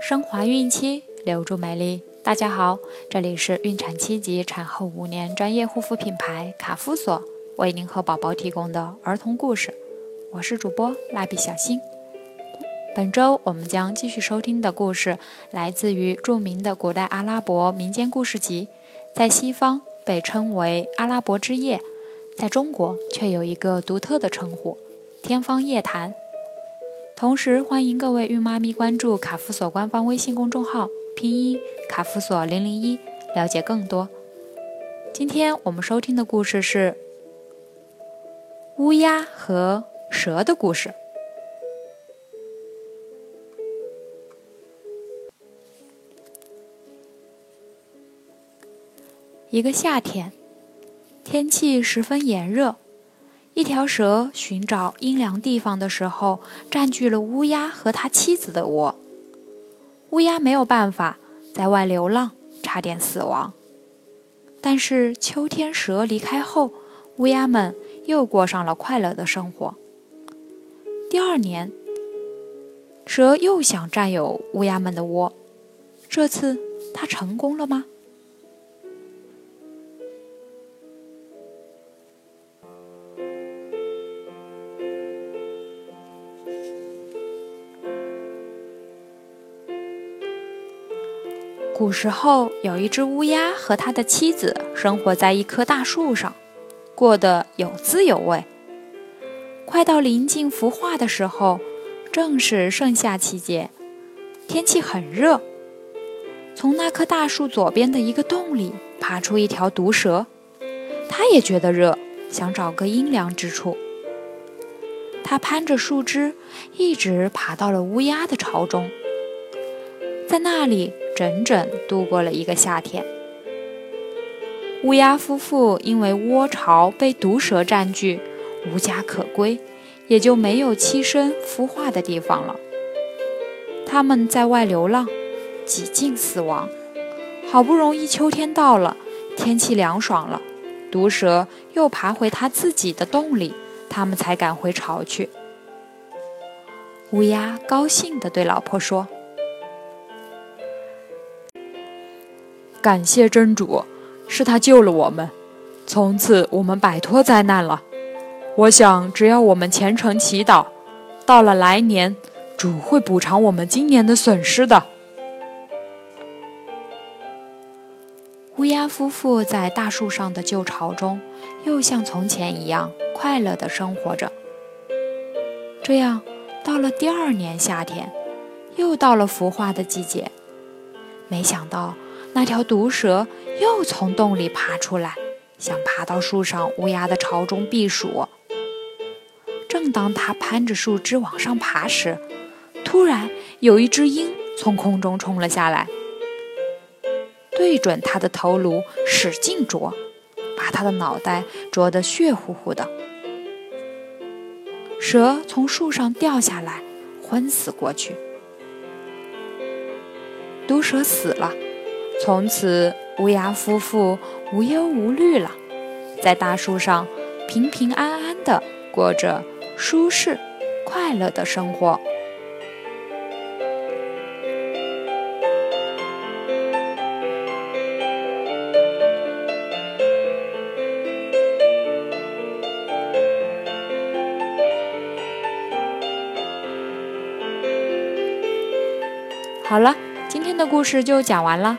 升华孕期，留住美丽。大家好，这里是孕产期及产后五年专业护肤品牌卡夫索为您和宝宝提供的儿童故事。我是主播蜡笔小新。本周我们将继续收听的故事来自于著名的古代阿拉伯民间故事集，在西方被称为《阿拉伯之夜》，在中国却有一个独特的称呼——《天方夜谭》。同时，欢迎各位孕妈咪关注卡夫索官方微信公众号，拼音卡夫索零零一，了解更多。今天我们收听的故事是乌鸦和蛇的故事。一个夏天，天气十分炎热。一条蛇寻找阴凉地方的时候，占据了乌鸦和他妻子的窝。乌鸦没有办法在外流浪，差点死亡。但是秋天蛇离开后，乌鸦们又过上了快乐的生活。第二年，蛇又想占有乌鸦们的窝，这次它成功了吗？古时候，有一只乌鸦和他的妻子生活在一棵大树上，过得有滋有味。快到临近孵化的时候，正是盛夏期节，天气很热。从那棵大树左边的一个洞里爬出一条毒蛇，它也觉得热，想找个阴凉之处。它攀着树枝，一直爬到了乌鸦的巢中，在那里。整整度过了一个夏天。乌鸦夫妇因为窝巢被毒蛇占据，无家可归，也就没有栖身孵化的地方了。他们在外流浪，几近死亡。好不容易秋天到了，天气凉爽了，毒蛇又爬回它自己的洞里，他们才敢回巢去。乌鸦高兴地对老婆说。感谢真主，是他救了我们，从此我们摆脱灾难了。我想，只要我们虔诚祈祷，到了来年，主会补偿我们今年的损失的。乌鸦夫妇在大树上的旧巢中，又像从前一样快乐地生活着。这样，到了第二年夏天，又到了孵化的季节，没想到。那条毒蛇又从洞里爬出来，想爬到树上乌鸦的巢中避暑。正当它攀着树枝往上爬时，突然有一只鹰从空中冲了下来，对准它的头颅使劲啄，把它的脑袋啄得血乎乎的。蛇从树上掉下来，昏死过去。毒蛇死了。从此，乌鸦夫妇无忧无虑了，在大树上平平安安地过着舒适、快乐的生活。好了，今天的故事就讲完了。